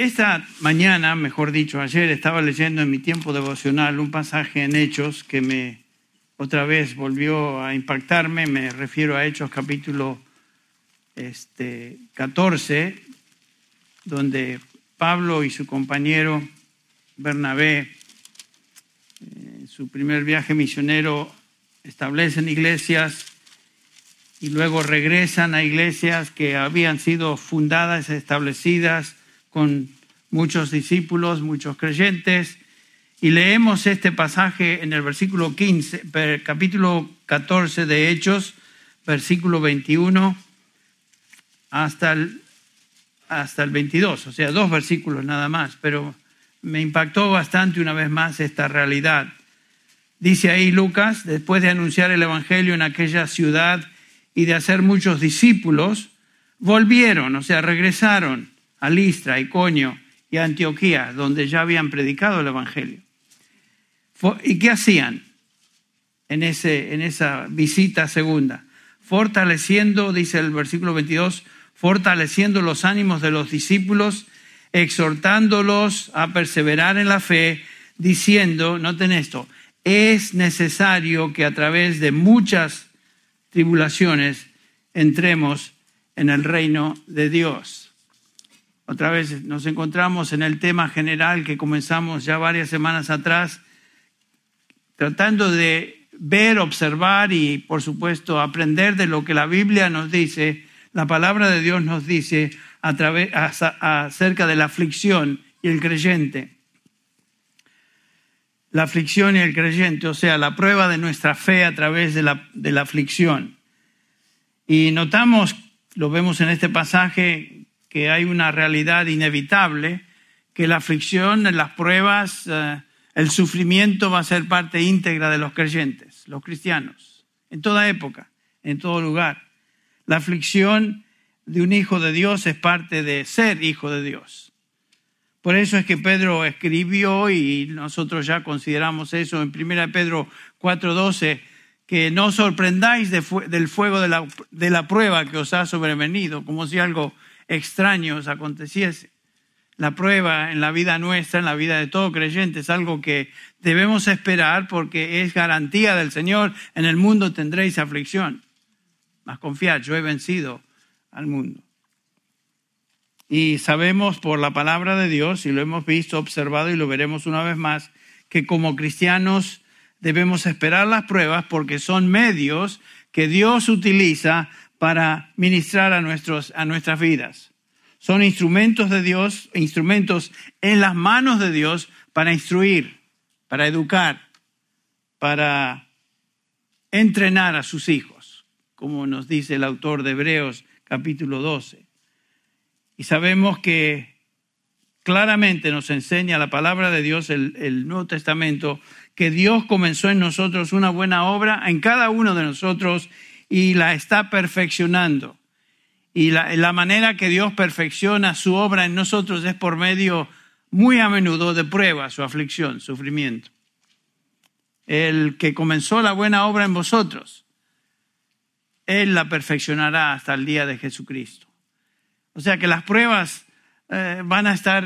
Esta mañana, mejor dicho, ayer estaba leyendo en mi tiempo devocional un pasaje en Hechos que me otra vez volvió a impactarme. Me refiero a Hechos capítulo este, 14, donde Pablo y su compañero Bernabé, en su primer viaje misionero, establecen iglesias y luego regresan a iglesias que habían sido fundadas, establecidas con muchos discípulos, muchos creyentes. Y leemos este pasaje en el versículo 15, capítulo 14 de Hechos, versículo 21 hasta el, hasta el 22, o sea, dos versículos nada más, pero me impactó bastante una vez más esta realidad. Dice ahí Lucas, después de anunciar el Evangelio en aquella ciudad y de hacer muchos discípulos, volvieron, o sea, regresaron a Listra, Iconio y Antioquía, donde ya habían predicado el Evangelio. ¿Y qué hacían en, ese, en esa visita segunda? Fortaleciendo, dice el versículo 22, fortaleciendo los ánimos de los discípulos, exhortándolos a perseverar en la fe, diciendo, noten esto, es necesario que a través de muchas tribulaciones entremos en el reino de Dios. Otra vez nos encontramos en el tema general que comenzamos ya varias semanas atrás, tratando de ver, observar y, por supuesto, aprender de lo que la Biblia nos dice, la palabra de Dios nos dice a través, acerca de la aflicción y el creyente. La aflicción y el creyente, o sea, la prueba de nuestra fe a través de la, de la aflicción. Y notamos, lo vemos en este pasaje, que hay una realidad inevitable, que la aflicción, las pruebas, eh, el sufrimiento va a ser parte íntegra de los creyentes, los cristianos, en toda época, en todo lugar. La aflicción de un hijo de Dios es parte de ser hijo de Dios. Por eso es que Pedro escribió y nosotros ya consideramos eso en 1 Pedro 4:12, que no sorprendáis del fuego de la, de la prueba que os ha sobrevenido, como si algo extraño os aconteciese. La prueba en la vida nuestra, en la vida de todo creyente, es algo que debemos esperar porque es garantía del Señor. En el mundo tendréis aflicción. Mas confiad, yo he vencido al mundo. Y sabemos por la palabra de Dios, y lo hemos visto, observado y lo veremos una vez más, que como cristianos debemos esperar las pruebas porque son medios que Dios utiliza para ministrar a, nuestros, a nuestras vidas. Son instrumentos de Dios, instrumentos en las manos de Dios para instruir, para educar, para entrenar a sus hijos, como nos dice el autor de Hebreos capítulo 12. Y sabemos que claramente nos enseña la palabra de Dios, el, el Nuevo Testamento, que Dios comenzó en nosotros una buena obra en cada uno de nosotros y la está perfeccionando. Y la, manera que Dios perfecciona su obra en nosotros es por medio muy a menudo de pruebas o aflicción, sufrimiento. El que comenzó la buena obra en vosotros, Él la perfeccionará hasta el día de Jesucristo. O sea que las pruebas eh, van a estar,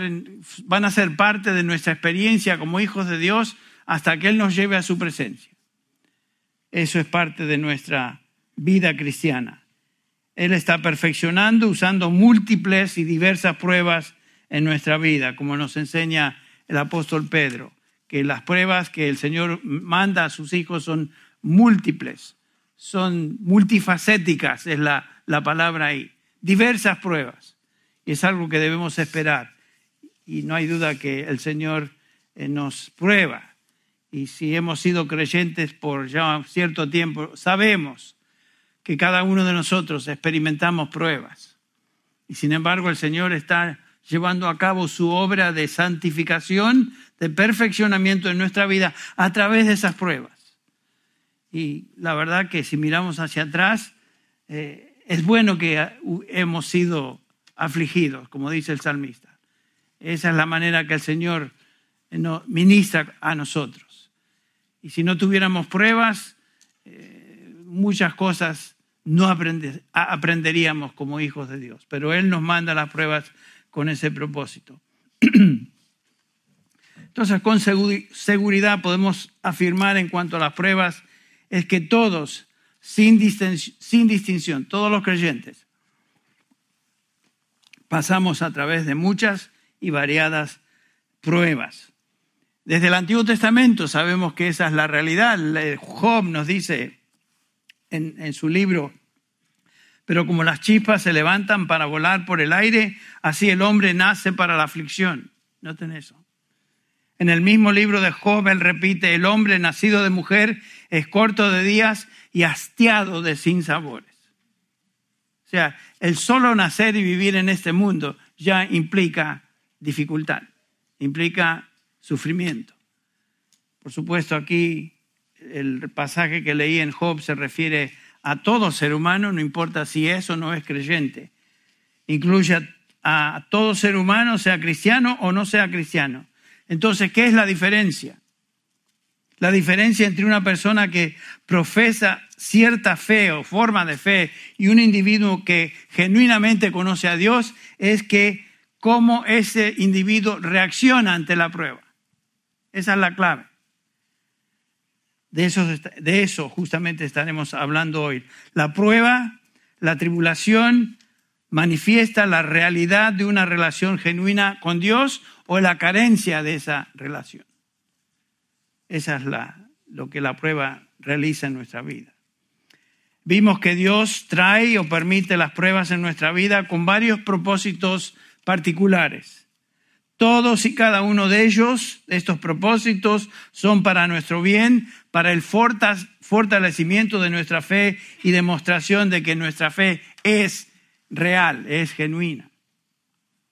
van a ser parte de nuestra experiencia como hijos de Dios hasta que Él nos lleve a su presencia. Eso es parte de nuestra vida cristiana. Él está perfeccionando usando múltiples y diversas pruebas en nuestra vida, como nos enseña el apóstol Pedro, que las pruebas que el Señor manda a sus hijos son múltiples, son multifacéticas, es la, la palabra ahí, diversas pruebas. Y es algo que debemos esperar. Y no hay duda que el Señor eh, nos prueba y si hemos sido creyentes por ya cierto tiempo, sabemos que cada uno de nosotros experimentamos pruebas. Y sin embargo el Señor está llevando a cabo su obra de santificación, de perfeccionamiento en nuestra vida a través de esas pruebas. Y la verdad que si miramos hacia atrás, eh, es bueno que hemos sido afligidos, como dice el salmista. Esa es la manera que el Señor nos ministra a nosotros. Y si no tuviéramos pruebas, eh, muchas cosas no aprenderíamos como hijos de Dios. Pero Él nos manda las pruebas con ese propósito. Entonces, con seguridad podemos afirmar en cuanto a las pruebas, es que todos, sin distinción, sin distinción todos los creyentes, pasamos a través de muchas y variadas pruebas. Desde el Antiguo Testamento sabemos que esa es la realidad. Job nos dice en, su libro, pero como las chispas se levantan para volar por el aire, así el hombre nace para la aflicción. Noten eso. En el mismo libro de Job, él repite, el hombre nacido de mujer es corto de días y hastiado de sinsabores. O sea, el solo nacer y vivir en este mundo ya implica dificultad, implica sufrimiento. Por supuesto, aquí el pasaje que leí en Job se refiere a todo ser humano, no importa si es o no es creyente. Incluye a, todo ser humano, sea cristiano o no sea cristiano. Entonces, ¿qué es la diferencia? La diferencia entre una persona que profesa cierta fe o forma de fe y un individuo que genuinamente conoce a Dios es que cómo ese individuo reacciona ante la prueba. Esa es la clave. De eso, justamente estaremos hablando hoy. La prueba, la tribulación, manifiesta la realidad de una relación genuina con Dios o la carencia de esa relación. Esa es la, lo que la prueba realiza en nuestra vida. Vimos que Dios trae o permite las pruebas en nuestra vida con varios propósitos particulares. Todos y cada uno de ellos, estos propósitos, son para nuestro bien, para el fortalecimiento de nuestra fe y demostración de que nuestra fe es real, es genuina.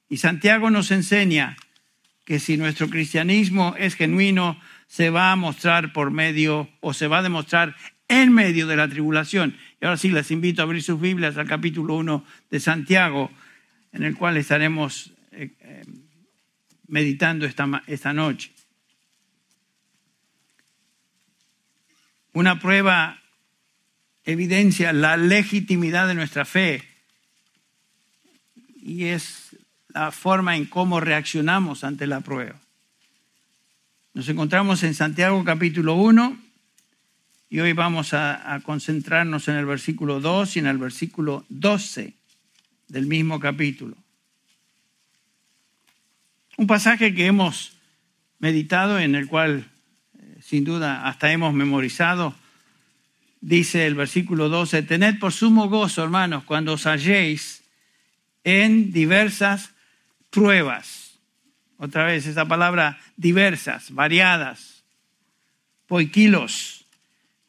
Y Santiago nos enseña que si nuestro cristianismo es genuino, se va a mostrar por medio o se va a demostrar en medio de la tribulación. Y ahora sí, les invito a abrir sus Biblias al capítulo 1 de Santiago, en el cual estaremos eh, eh, meditando esta, esta noche. Una prueba evidencia la legitimidad de nuestra fe y es la forma en cómo reaccionamos ante la prueba. Nos encontramos en Santiago capítulo 1 y hoy vamos a, concentrarnos en el versículo 2 y en el versículo 12 del mismo capítulo. Un pasaje que hemos meditado, en el cual sin duda hasta hemos memorizado, dice el versículo 12, tened por sumo gozo, hermanos, cuando os halléis en diversas pruebas. Otra vez esa palabra diversas, variadas, poiquilos,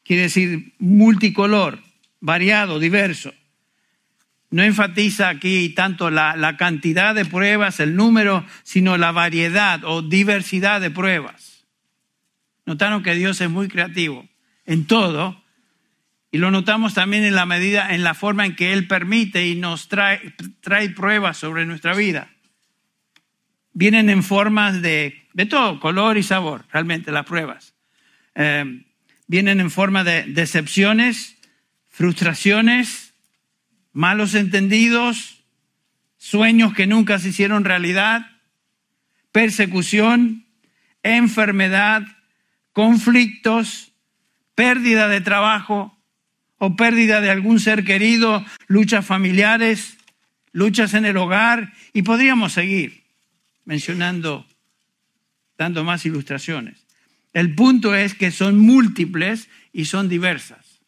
quiere decir multicolor, variado, diverso no enfatiza aquí tanto la, cantidad de pruebas, el número, sino la variedad o diversidad de pruebas. Notaron que Dios es muy creativo en todo y lo notamos también en la medida, en la forma en que Él permite y nos trae, trae pruebas sobre nuestra vida. Vienen en formas de, de todo, color y sabor, realmente las pruebas. Eh, vienen en forma de decepciones, frustraciones, malos entendidos, sueños que nunca se hicieron realidad, persecución, enfermedad, conflictos, pérdida de trabajo o pérdida de algún ser querido, luchas familiares, luchas en el hogar y podríamos seguir mencionando, dando más ilustraciones. El punto es que son múltiples y son diversas.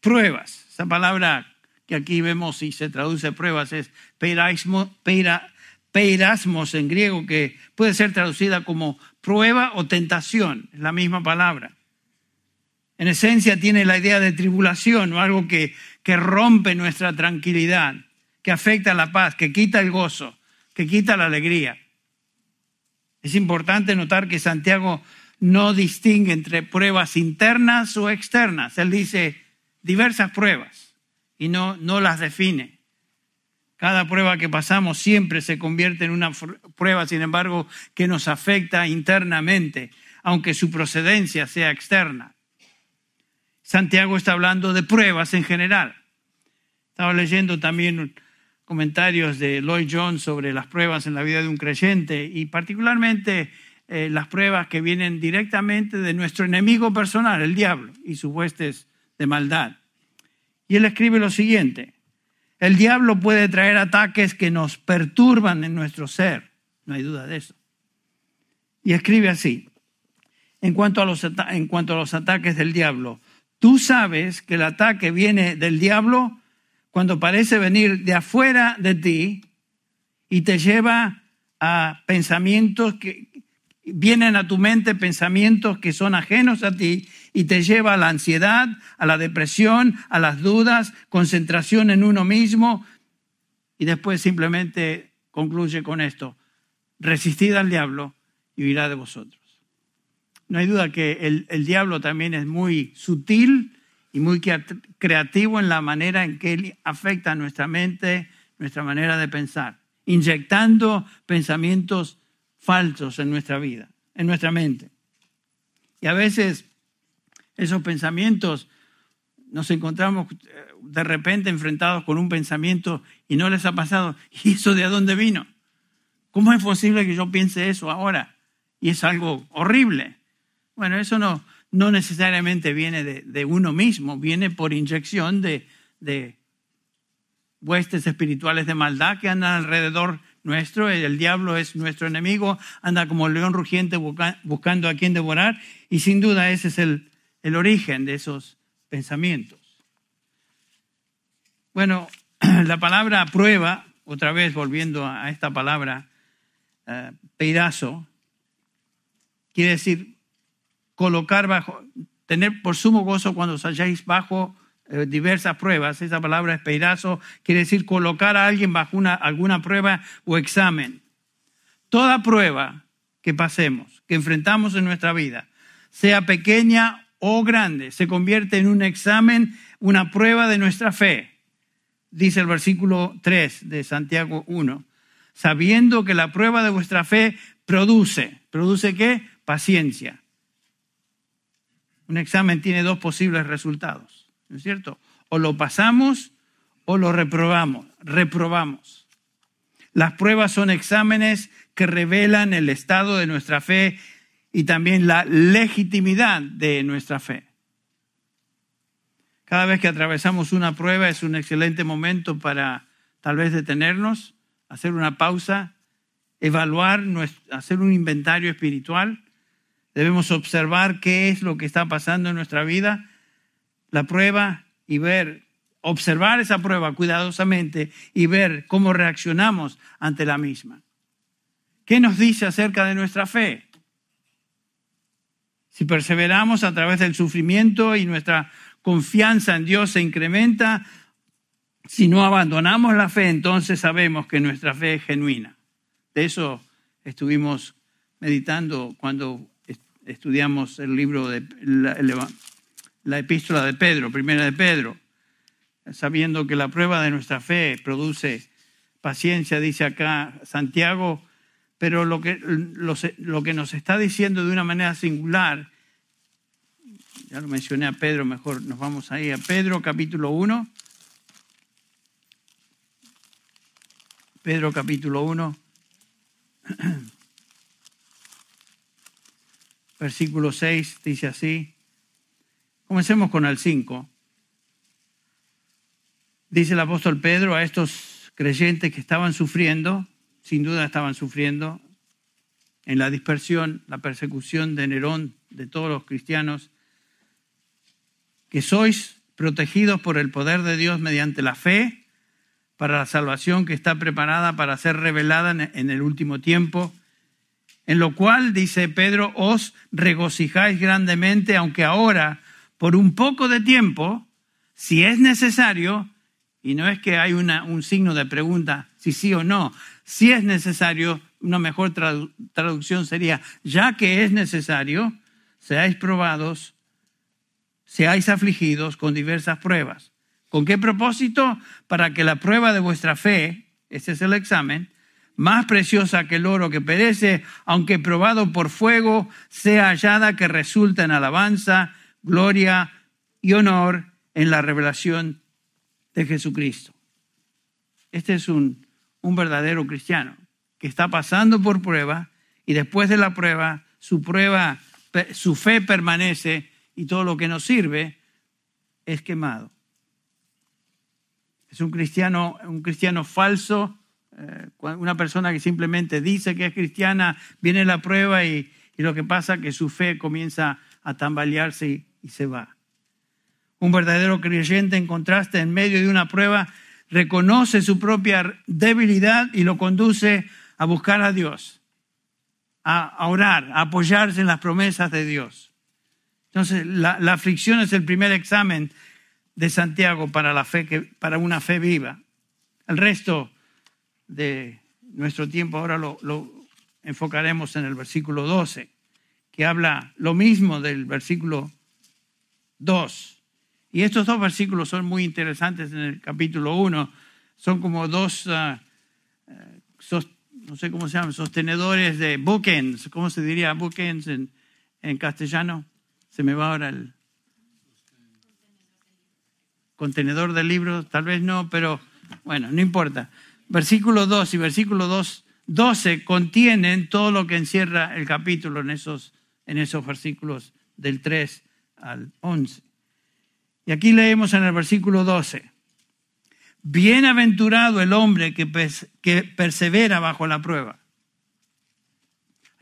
Pruebas. Esa palabra que aquí vemos y se traduce pruebas es peirasmos en griego, que puede ser traducida como prueba o tentación, es la misma palabra. En esencia tiene la idea de tribulación o algo que, que rompe nuestra tranquilidad, que afecta la paz, que quita el gozo, que quita la alegría. Es importante notar que Santiago no distingue entre pruebas internas o externas. Él dice, diversas pruebas y no, no las define. Cada prueba que pasamos siempre se convierte en una prueba, sin embargo, que nos afecta internamente, aunque su procedencia sea externa. Santiago está hablando de pruebas en general. Estaba leyendo también comentarios de Lloyd Jones sobre las pruebas en la vida de un creyente y particularmente eh, las pruebas que vienen directamente de nuestro enemigo personal, el diablo, y sus huestes de maldad. Y él escribe lo siguiente, el diablo puede traer ataques que nos perturban en nuestro ser, no hay duda de eso. Y escribe así, en cuanto a los, en cuanto a los ataques del diablo, tú sabes que el ataque viene del diablo cuando parece venir de afuera de ti y te lleva a pensamientos que vienen a tu mente pensamientos que son ajenos a ti y te lleva a la ansiedad, a la depresión, a las dudas, concentración en uno mismo y después simplemente concluye con esto, resistid al diablo y huirá de vosotros. No hay duda que el, el diablo también es muy sutil y muy creativo en la manera en que él afecta nuestra mente, nuestra manera de pensar, inyectando pensamientos falsos en nuestra vida, en nuestra mente. Y a veces esos pensamientos nos encontramos eh, de repente enfrentados con un pensamiento y no les ha pasado, ¿y eso de dónde vino? ¿Cómo es posible que yo piense eso ahora? Y es algo horrible. Bueno, eso no, no necesariamente viene de, uno mismo, viene por inyección de, de huestes espirituales de maldad que andan alrededor nuestro, el diablo es nuestro enemigo, anda como león rugiente buscando a quien devorar y sin duda ese es el, el origen de esos pensamientos. Bueno, la palabra prueba, otra vez volviendo a esta palabra, uh, pedazo, quiere decir colocar bajo, tener por sumo gozo cuando os halláis bajo eh, diversas pruebas. Esa palabra esperazo quiere decir colocar a alguien bajo una, alguna prueba o examen. Toda prueba que pasemos, que enfrentamos en nuestra vida, sea pequeña o grande, se convierte en un examen, una prueba de nuestra fe. Dice el versículo 3 de Santiago 1, sabiendo que la prueba de vuestra fe produce, ¿produce qué? Paciencia. Un examen tiene dos posibles resultados ¿no es cierto? O lo pasamos o lo reprobamos, reprobamos. Las pruebas son exámenes que revelan el estado de nuestra fe y también la legitimidad de nuestra fe. Cada vez que atravesamos una prueba es un excelente momento para tal vez detenernos, hacer una pausa, evaluar, hacer un inventario espiritual. Debemos observar qué es lo que está pasando en nuestra vida la prueba y ver, observar esa prueba cuidadosamente y ver cómo reaccionamos ante la misma. ¿Qué nos dice acerca de nuestra fe? Si perseveramos a través del sufrimiento y nuestra confianza en Dios se incrementa, si no abandonamos la fe, entonces sabemos que nuestra fe es genuina. De eso estuvimos meditando cuando estudiamos el libro de la epístola de Pedro, primera de Pedro, sabiendo que la prueba de nuestra fe produce paciencia, dice acá Santiago, pero lo que, lo, que nos está diciendo de una manera singular, ya lo mencioné a Pedro, mejor nos vamos ahí a Pedro capítulo 1. Pedro capítulo 1, versículo 6, dice así. Comencemos con el 5. Dice el apóstol Pedro a estos creyentes que estaban sufriendo, sin duda estaban sufriendo, en la dispersión, la persecución de Nerón, de todos los cristianos, que sois protegidos por el poder de Dios mediante la fe para la salvación que está preparada para ser revelada en el último tiempo, en lo cual, dice Pedro, os regocijáis grandemente, aunque ahora por un poco de tiempo, si es necesario, y no es que hay una, un signo de pregunta si sí o no, si es necesario, una mejor traducción sería, ya que es necesario, seáis probados, seáis afligidos con diversas pruebas. ¿Con qué propósito? Para que la prueba de vuestra fe, ese es el examen, más preciosa que el oro que perece, aunque probado por fuego, sea hallada que resulta en alabanza, gloria y honor en la revelación de Jesucristo. Este es un, un verdadero cristiano que está pasando por prueba y después de la prueba, su prueba, su fe permanece y todo lo que nos sirve es quemado. Es un cristiano, un cristiano falso, eh, una persona que simplemente dice que es cristiana, viene la prueba y, lo que pasa es que su fe comienza a tambalearse y se va. Un verdadero creyente, en contraste, en medio de una prueba, reconoce su propia debilidad y lo conduce a buscar a Dios, a, orar, a apoyarse en las promesas de Dios. Entonces, la, aflicción es el primer examen de Santiago para, la fe que, para una fe viva. El resto de nuestro tiempo ahora lo, lo enfocaremos en el versículo 12, que habla lo mismo del versículo 2. Y estos dos versículos son muy interesantes en el capítulo 1. Son como dos, ah, eh, no sé cómo se llaman, sostenedores de bookends. ¿Cómo se diría bookends en, en castellano? Se me va ahora el contenedor de libros, tal vez no, pero bueno, no importa. Versículo 2 y versículo 2, 12 contienen todo lo que encierra el capítulo en esos, en esos versículos del 3 al 11. Y aquí leemos en el versículo 12, bienaventurado el hombre que, persevera bajo la prueba.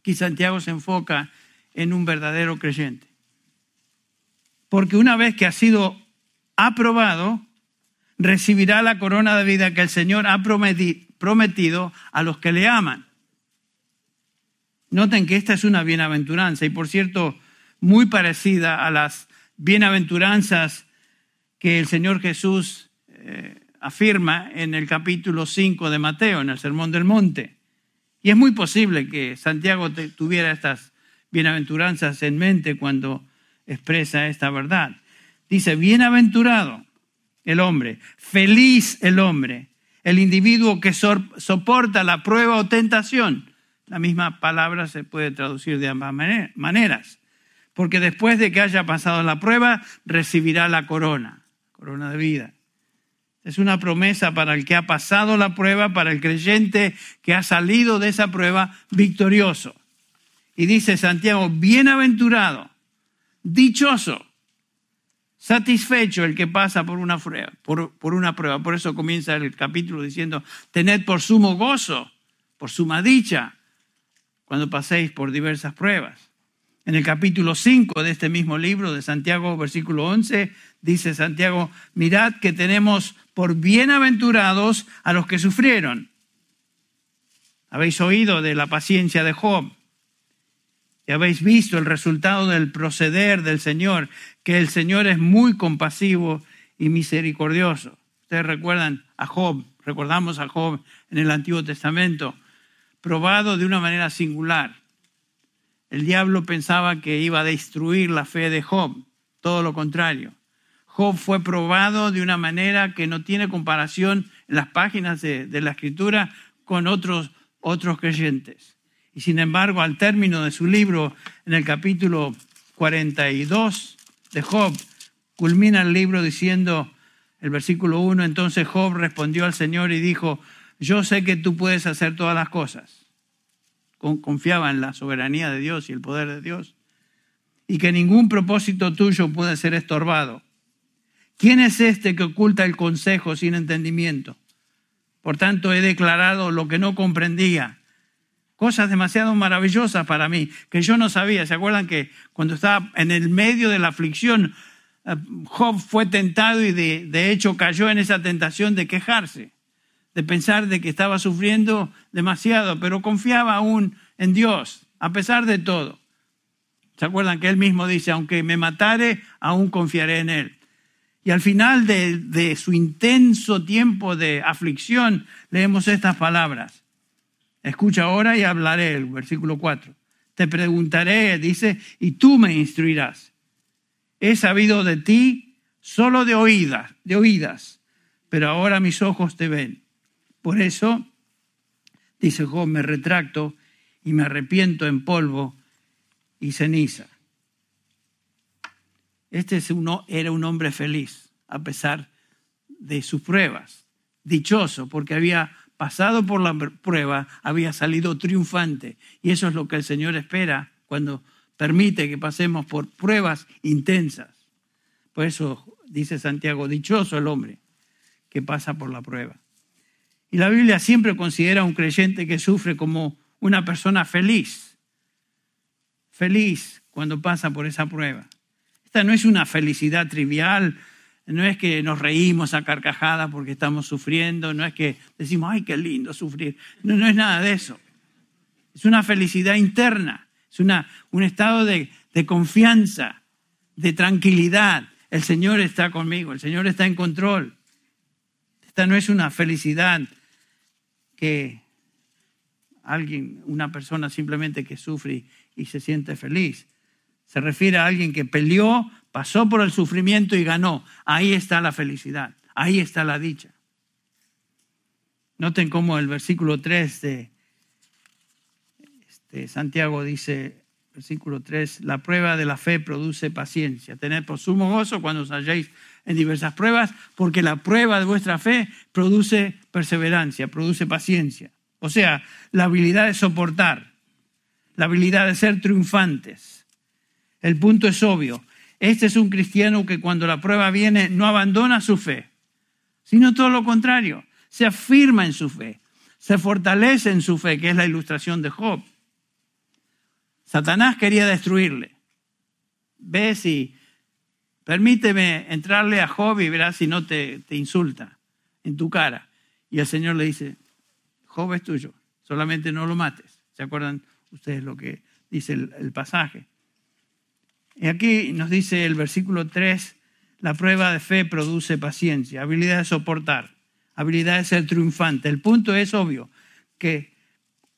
Aquí Santiago se enfoca en un verdadero creyente. Porque una vez que ha sido aprobado, recibirá la corona de vida que el Señor ha prometido a los que le aman. Noten que esta es una bienaventuranza y por cierto muy parecida a las bienaventuranzas que el Señor Jesús eh, afirma en el capítulo 5 de Mateo, en el Sermón del Monte. Y es muy posible que Santiago tuviera estas bienaventuranzas en mente cuando expresa esta verdad. Dice, bienaventurado el hombre, feliz el hombre, el individuo que soporta la prueba o tentación. La misma palabra se puede traducir de ambas maneras, porque después de que haya pasado la prueba, recibirá la corona corona de vida. Es una promesa para el que ha pasado la prueba, para el creyente que ha salido de esa prueba victorioso. Y dice Santiago, bienaventurado, dichoso, satisfecho el que pasa por una prueba, por, por, una prueba. Por eso comienza el capítulo diciendo, tened por sumo gozo, por suma dicha, cuando paséis por diversas pruebas. En el capítulo 5 de este mismo libro de Santiago, versículo 11, dice Santiago, mirad que tenemos por bienaventurados a los que sufrieron. Habéis oído de la paciencia de Job y habéis visto el resultado del proceder del Señor, que el Señor es muy compasivo y misericordioso. Ustedes recuerdan a Job, recordamos a Job en el Antiguo Testamento, probado de una manera singular el diablo pensaba que iba a destruir la fe de Job, todo lo contrario. Job fue probado de una manera que no tiene comparación en las páginas de, la escritura con otros, otros creyentes. Y sin embargo, al término de su libro, en el capítulo 42 de Job, culmina el libro diciendo, el versículo 1, entonces Job respondió al Señor y dijo, yo sé que tú puedes hacer todas las cosas confiaba en la soberanía de Dios y el poder de Dios, y que ningún propósito tuyo puede ser estorbado. ¿Quién es este que oculta el consejo sin entendimiento? Por tanto, he declarado lo que no comprendía, cosas demasiado maravillosas para mí, que yo no sabía. ¿Se acuerdan que cuando estaba en el medio de la aflicción, eh, Job fue tentado y de, de hecho cayó en esa tentación de quejarse? de pensar de que estaba sufriendo demasiado, pero confiaba aún en Dios, a pesar de todo. ¿Se acuerdan que él mismo dice, aunque me matare, aún confiaré en él? Y al final de, su intenso tiempo de aflicción, leemos estas palabras. Escucha ahora y hablaré, el versículo 4. Te preguntaré, dice, y tú me instruirás. He sabido de ti solo de oídas, de oídas, pero ahora mis ojos te ven. Por eso, dice Job, me retracto y me arrepiento en polvo y ceniza. Este era un hombre feliz, a pesar de sus pruebas, dichoso porque había pasado por la prueba, había salido triunfante. Y eso es lo que el Señor espera cuando permite que pasemos por pruebas intensas. Por eso dice Santiago, dichoso el hombre que pasa por la prueba. Y la Biblia siempre considera a un creyente que sufre como una persona feliz, feliz cuando pasa por esa prueba. Esta no es una felicidad trivial, no es que nos reímos a carcajadas porque estamos sufriendo, no es que decimos, ay, qué lindo sufrir. No, no es nada de eso. Es una felicidad interna, es una, un estado de, de confianza, de tranquilidad. El Señor está conmigo, el Señor está en control. Esta no es una felicidad que alguien, una persona simplemente que sufre y se siente feliz. Se refiere a alguien que peleó, pasó por el sufrimiento y ganó. Ahí está la felicidad, ahí está la dicha. Noten cómo el versículo 3 de este, Santiago dice, versículo 3, la prueba de la fe produce paciencia. Tened por sumo gozo cuando os halléis en diversas pruebas, porque la prueba de vuestra fe produce perseverancia, produce paciencia. O sea, la habilidad de soportar, la habilidad de ser triunfantes. El punto es obvio. Este es un cristiano que cuando la prueba viene no abandona su fe, sino todo lo contrario, se afirma en su fe, se fortalece en su fe, que es la ilustración de Job. Satanás quería destruirle. Ve si permíteme entrarle a Job y verás si no te, te insulta en tu cara. Y el Señor le dice, Job es tuyo, solamente no lo mates. ¿Se acuerdan ustedes lo que dice el pasaje? Y aquí nos dice el versículo 3, la prueba de fe produce paciencia, habilidad de soportar, habilidad de ser triunfante. El punto es obvio, que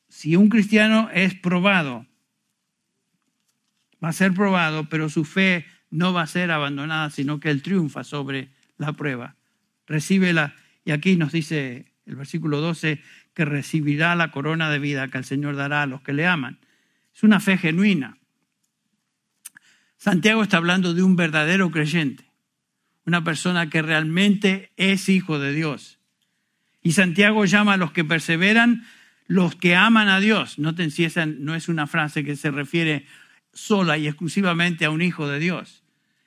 si un cristiano es probado, va a ser probado, pero su fe no va a ser abandonada, sino que Él triunfa sobre la prueba. Recíbela, y aquí nos dice el versículo 12, que recibirá la corona de vida que el Señor dará a los que le aman. Es una fe genuina. Santiago está hablando de un verdadero creyente, una persona que realmente es hijo de Dios. Y Santiago llama a los que perseveran los que aman a Dios. Noten si esa no es una frase que se refiere sola y exclusivamente a un hijo de Dios.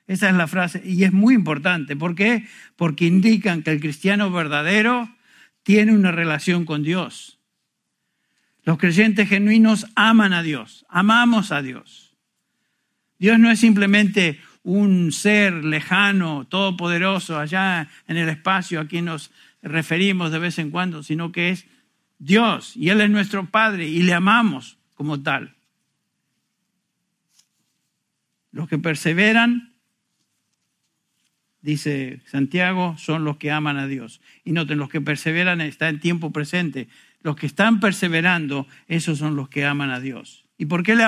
Esa es la frase y es muy importante. ¿Por qué? Porque indican que el cristiano verdadero tiene una relación con Dios. Los creyentes genuinos aman a Dios, amamos a Dios. Dios no es simplemente un ser lejano, todopoderoso, allá en el espacio a quien nos referimos de vez en cuando, sino que es Dios y Él es nuestro Padre y le amamos como tal. Los que perseveran, dice Santiago, son los que aman a Dios. Y noten, los que perseveran está en tiempo presente. Los que están perseverando, esos son los que aman a Dios. ¿Y por qué, le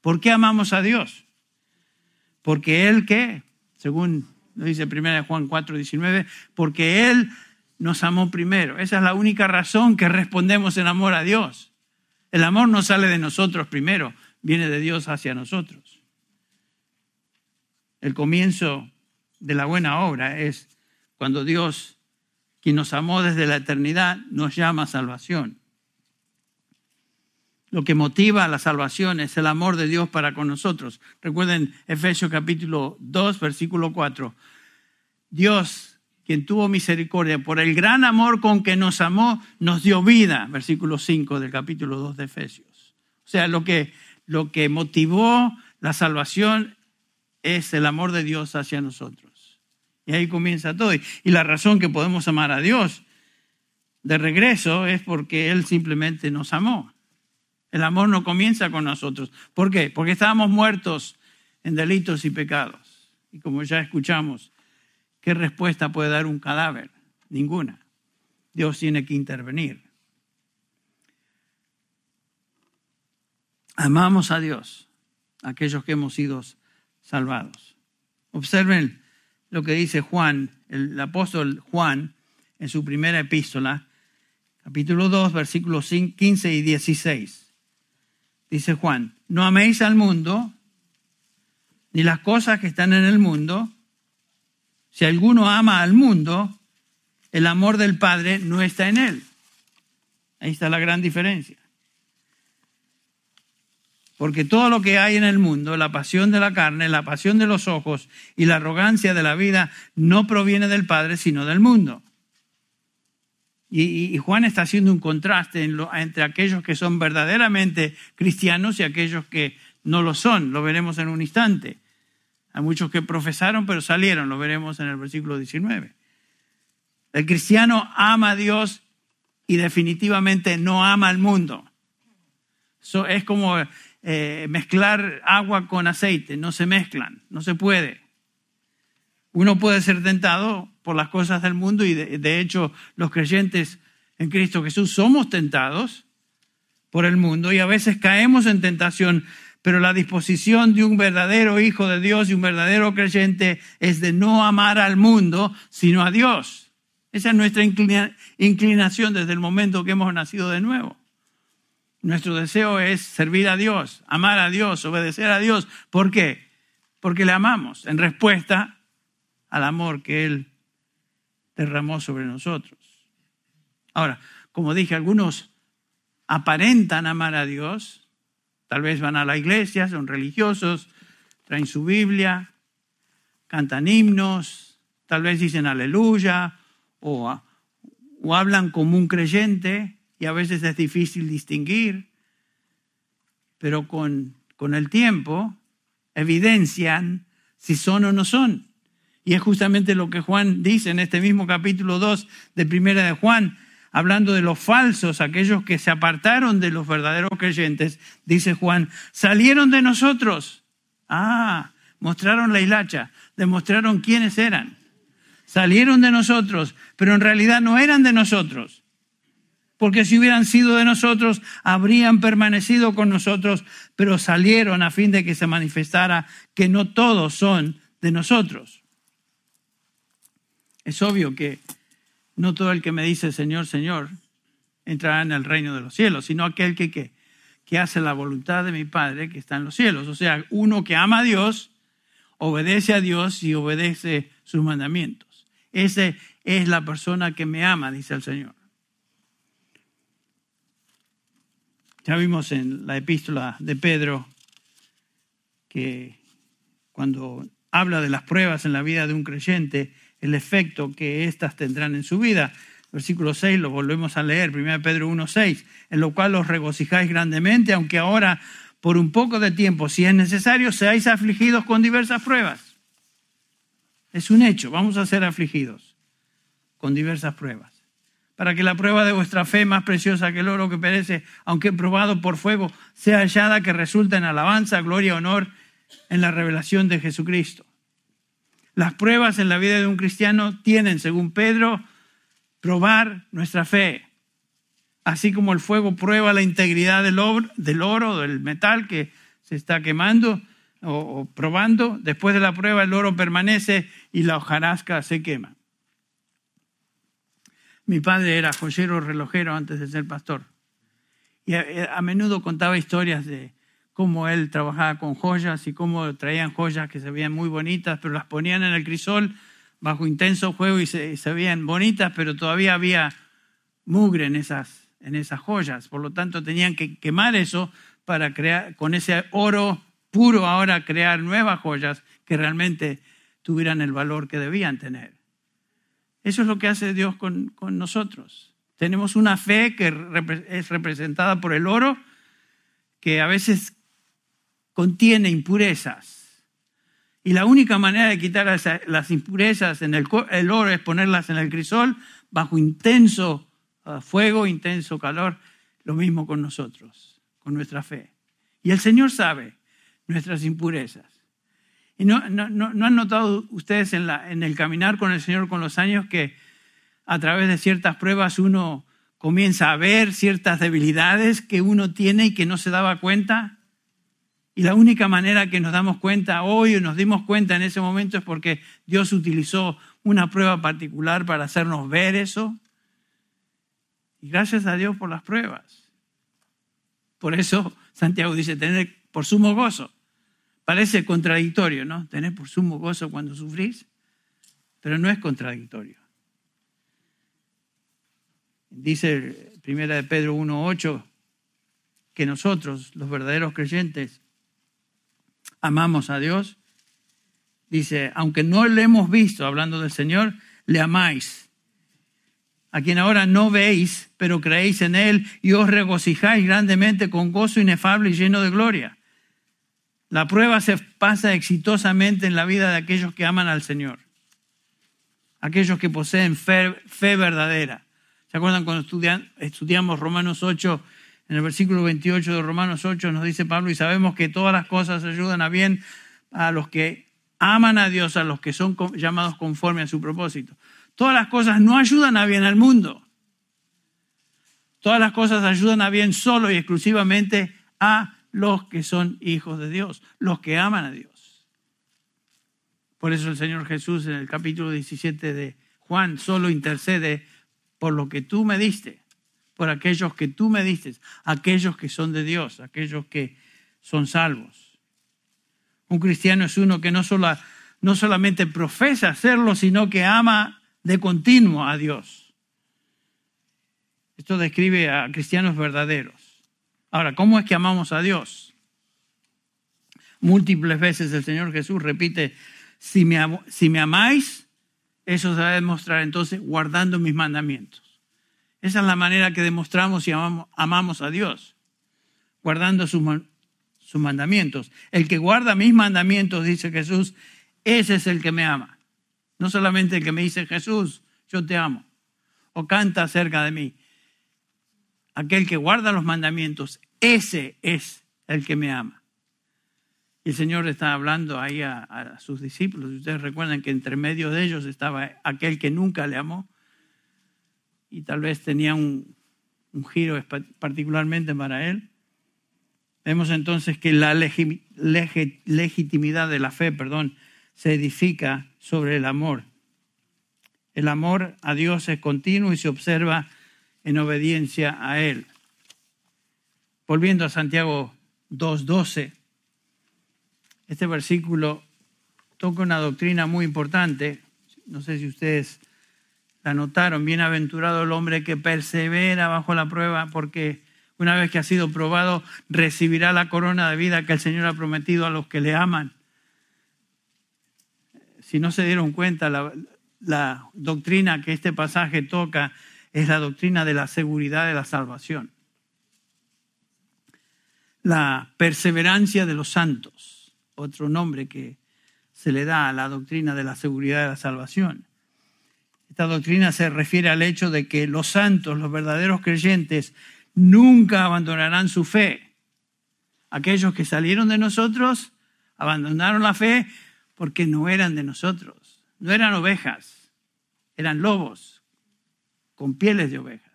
por qué amamos a Dios? Porque Él que, según lo dice 1 Juan 4, 19, porque Él nos amó primero. Esa es la única razón que respondemos en amor a Dios. El amor no sale de nosotros primero, viene de Dios hacia nosotros. El comienzo de la buena obra es cuando Dios, quien nos amó desde la eternidad, nos llama a salvación. Lo que motiva la salvación es el amor de Dios para con nosotros. Recuerden Efesios capítulo 2, versículo 4. Dios, quien tuvo misericordia por el gran amor con que nos amó, nos dio vida. Versículo 5 del capítulo 2 de Efesios. O sea, lo que, lo que motivó la salvación es el amor de Dios hacia nosotros. Y ahí comienza todo. Y la razón que podemos amar a Dios de regreso es porque Él simplemente nos amó. El amor no comienza con nosotros. ¿Por qué? Porque estábamos muertos en delitos y pecados. Y como ya escuchamos, ¿qué respuesta puede dar un cadáver? Ninguna. Dios tiene que intervenir. Amamos a Dios, aquellos que hemos sido salvados. Observen lo que dice Juan, el apóstol Juan, en su primera epístola, capítulo 2, versículos 15 y 16. Dice Juan, no améis al mundo, ni las cosas que están en el mundo. Si alguno ama al mundo, el amor del Padre no está en él. Ahí está la gran diferencia. Porque todo lo que hay en el mundo, la pasión de la carne, la pasión de los ojos y la arrogancia de la vida, no proviene del Padre, sino del mundo. Y, Juan está haciendo un contraste entre aquellos que son verdaderamente cristianos y aquellos que no lo son. Lo veremos en un instante. Hay muchos que profesaron pero salieron, lo veremos en el versículo 19. El cristiano ama a Dios y definitivamente no ama al mundo. es como eh, mezclar agua con aceite, no se mezclan, no se puede. Uno puede ser tentado por las cosas del mundo y de, hecho los creyentes en Cristo Jesús somos tentados por el mundo y a veces caemos en tentación, pero la disposición de un verdadero hijo de Dios y un verdadero creyente es de no amar al mundo, sino a Dios. Esa es nuestra inclinación desde el momento que hemos nacido de nuevo. Nuestro deseo es servir a Dios, amar a Dios, obedecer a Dios. ¿Por qué? Porque le amamos en respuesta al amor que Él derramó sobre nosotros. Ahora, como dije, algunos aparentan amar a Dios, tal vez van a la iglesia, son religiosos, traen su Biblia, cantan himnos, tal vez dicen aleluya o, hablan como un creyente y a veces es difícil distinguir, pero con el tiempo evidencian si son o no son. Y es justamente lo que Juan dice en este mismo capítulo 2 de Primera de Juan, hablando de los falsos, aquellos que se apartaron de los verdaderos creyentes, dice Juan, salieron de nosotros. Ah, mostraron la hilacha, demostraron quiénes eran. Salieron de nosotros, pero en realidad no eran de nosotros. Porque si hubieran sido de nosotros, habrían permanecido con nosotros, pero salieron a fin de que se manifestara que no todos son de nosotros. Es obvio que no todo el que me dice Señor, Señor, entrará en el reino de los cielos, sino aquel que, que, que hace la voluntad de mi Padre que está en los cielos. O sea, uno que ama a Dios, obedece a Dios y obedece sus mandamientos. Esa es la persona que me ama, dice el Señor. Ya vimos en la epístola de Pedro que cuando habla de las pruebas en la vida de un creyente, el efecto que éstas tendrán en su vida. Versículo 6 lo volvemos a leer, 1 Pedro 1, 6, en lo cual os regocijáis grandemente, aunque ahora por un poco de tiempo, si es necesario, seáis afligidos con diversas pruebas. Es un hecho, vamos a ser afligidos con diversas pruebas. Para que la prueba de vuestra fe, más preciosa que el oro que perece, aunque probado por fuego, sea hallada que resulte en alabanza, gloria, honor en la revelación de Jesucristo. Las pruebas en la vida de un cristiano tienen, según Pedro, probar nuestra fe. Así como el fuego prueba la integridad del oro, del metal que se está quemando o, probando, después de la prueba el oro permanece y la hojarasca se quema. Mi padre era joyero relojero antes de ser pastor. Y a menudo contaba historias de, cómo él trabajaba con joyas y cómo traían joyas que se veían muy bonitas, pero las ponían en el crisol bajo intenso fuego y se, veían bonitas, pero todavía había mugre en esas, en esas joyas. Por lo tanto, tenían que quemar eso para crear, con ese oro puro ahora, crear nuevas joyas que realmente tuvieran el valor que debían tener. Eso es lo que hace Dios con, con nosotros. Tenemos una fe que es representada por el oro, que a veces contiene impurezas. Y la única manera de quitar las impurezas en el, oro es ponerlas en el crisol bajo intenso uh, fuego, intenso calor. Lo mismo con nosotros, con nuestra fe. Y el Señor sabe nuestras impurezas. ¿Y no, han notado ustedes en, en el caminar con el Señor con los años que a través de ciertas pruebas uno comienza a ver ciertas debilidades que uno tiene y que no se daba cuenta? Y la única manera que nos damos cuenta hoy o nos dimos cuenta en ese momento es porque Dios utilizó una prueba particular para hacernos ver eso. Y gracias a Dios por las pruebas. Por eso Santiago dice tener por sumo gozo. Parece contradictorio, ¿no? Tener por sumo gozo cuando sufrís, pero no es contradictorio. Dice Primera de Pedro 1.8 que nosotros, los verdaderos creyentes, amamos a Dios. Dice, aunque no le hemos visto, hablando del Señor, le amáis. A quien ahora no veis, pero creéis en Él y os regocijáis grandemente con gozo inefable y lleno de gloria. La prueba se pasa exitosamente en la vida de aquellos que aman al Señor, aquellos que poseen fe, verdadera. ¿Se acuerdan cuando estudiamos Romanos 8? En el versículo 28 de Romanos 8 nos dice Pablo, y sabemos que todas las cosas ayudan a bien a los que aman a Dios, a los que son llamados conforme a su propósito. Todas las cosas no ayudan a bien al mundo. Todas las cosas ayudan a bien solo y exclusivamente a los que son hijos de Dios, los que aman a Dios. Por eso el Señor Jesús en el capítulo 17 de Juan solo intercede por lo que tú me diste, por aquellos que tú me diste, aquellos que son de Dios, aquellos que son salvos. Un cristiano es uno que no, no solamente profesa hacerlo, sino que ama de continuo a Dios. Esto describe a cristianos verdaderos. Ahora, ¿cómo es que amamos a Dios? Múltiples veces el Señor Jesús repite, si me, si me amáis, eso se va a demostrar entonces guardando mis mandamientos. Esa es la manera que demostramos si amamos, amamos a Dios, guardando sus, sus mandamientos. El que guarda mis mandamientos, dice Jesús, ese es el que me ama. No solamente el que me dice Jesús, yo te amo, o canta cerca de mí aquel que guarda los mandamientos, ese es el que me ama. Y el Señor está hablando ahí a, sus discípulos. Ustedes recuerdan que entre medio de ellos estaba aquel que nunca le amó y tal vez tenía un, un giro particularmente para él. Vemos entonces que la legitimidad de la fe, perdón, se edifica sobre el amor. El amor a Dios es continuo y se observa en obediencia a Él. Volviendo a Santiago 2.12, este versículo toca una doctrina muy importante, no sé si ustedes la notaron, bienaventurado el hombre que persevera bajo la prueba, porque una vez que ha sido probado, recibirá la corona de vida que el Señor ha prometido a los que le aman. Si no se dieron cuenta, la, la doctrina que este pasaje toca es la doctrina de la seguridad de la salvación. La perseverancia de los santos, otro nombre que se le da a la doctrina de la seguridad de la salvación. Esta doctrina se refiere al hecho de que los santos, los verdaderos creyentes, nunca abandonarán su fe. Aquellos que salieron de nosotros abandonaron la fe porque no eran de nosotros, no eran ovejas, eran lobos, con pieles de ovejas.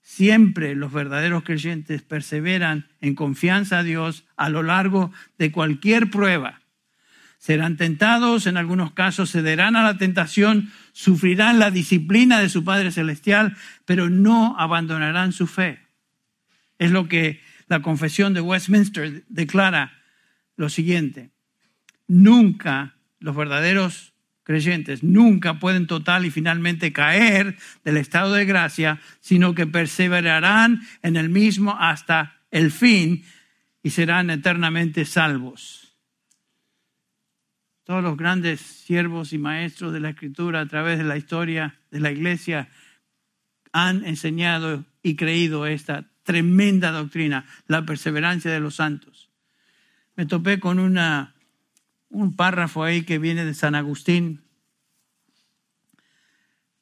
Siempre los verdaderos creyentes perseveran en confianza a Dios a lo largo de cualquier prueba. Serán tentados, en algunos casos cederán a la tentación, sufrirán la disciplina de su Padre Celestial, pero no abandonarán su fe. Es lo que la confesión de Westminster declara lo siguiente. Nunca los verdaderos creyentes nunca pueden total y finalmente caer del estado de gracia, sino que perseverarán en el mismo hasta el fin y serán eternamente salvos. Todos los grandes siervos y maestros de la escritura a través de la historia de la iglesia han enseñado y creído esta tremenda doctrina, la perseverancia de los santos. Me topé con un párrafo ahí que viene de San Agustín,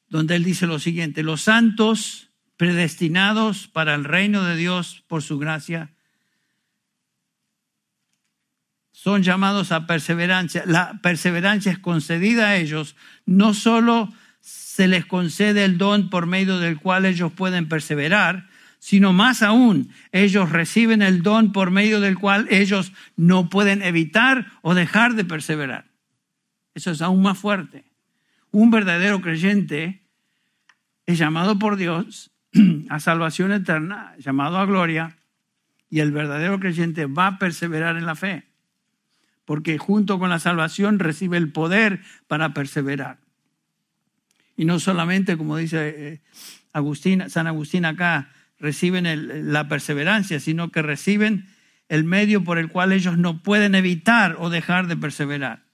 donde él dice lo siguiente, los santos predestinados para el reino de Dios por su gracia son llamados a perseverancia. La perseverancia es concedida a ellos, no solo se les concede el don por medio del cual ellos pueden perseverar, sino más aún, ellos reciben el don por medio del cual ellos no pueden evitar o dejar de perseverar. Eso es aún más fuerte. Un verdadero creyente es llamado por Dios a salvación eterna, llamado a gloria, y el verdadero creyente va a perseverar en la fe, porque junto con la salvación recibe el poder para perseverar. Y no solamente, como dice eh, Agustín, San Agustín acá, reciben la perseverancia, sino que reciben el medio por el cual ellos no pueden evitar o dejar de perseverar.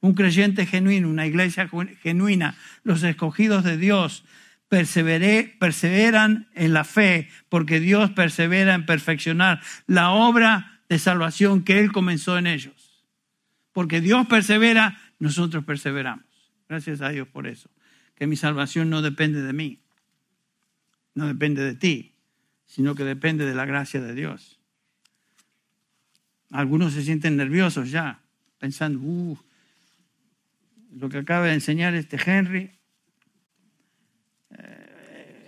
Un creyente genuino, una iglesia genuina, los escogidos de Dios, perseveran en la fe porque Dios persevera en perfeccionar la obra de salvación que Él comenzó en ellos. Porque Dios persevera, nosotros perseveramos. Gracias a Dios por eso. Que mi salvación no depende de mí, no depende de ti, sino que depende de la gracia de Dios. Algunos se sienten nerviosos ya, pensando, uh, lo que acaba de enseñar este Henry,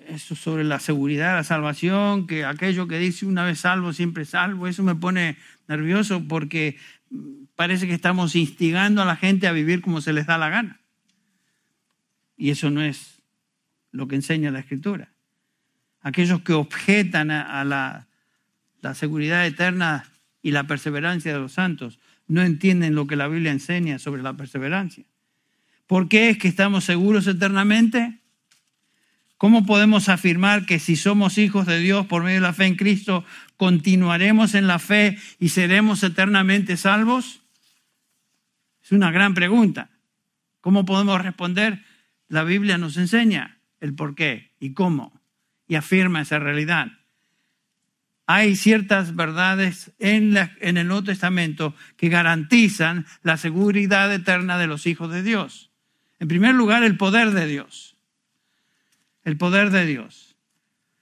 eso sobre la seguridad, la salvación, que aquello que dice una vez salvo, siempre salvo, eso me pone nervioso porque parece que estamos instigando a la gente a vivir como se les da la gana. Y eso no es lo que enseña la Escritura. Aquellos que objetan a, la, la seguridad eterna y la perseverancia de los santos no entienden lo que la Biblia enseña sobre la perseverancia. ¿Por qué es que estamos seguros eternamente? ¿Cómo podemos afirmar que si somos hijos de Dios por medio de la fe en Cristo, continuaremos en la fe y seremos eternamente salvos? Es una gran pregunta. ¿Cómo podemos responder? La Biblia nos enseña el por qué y cómo y afirma esa realidad hay ciertas verdades en, en, el Nuevo Testamento que garantizan la seguridad eterna de los hijos de Dios. En primer lugar, el poder de Dios. El poder de Dios.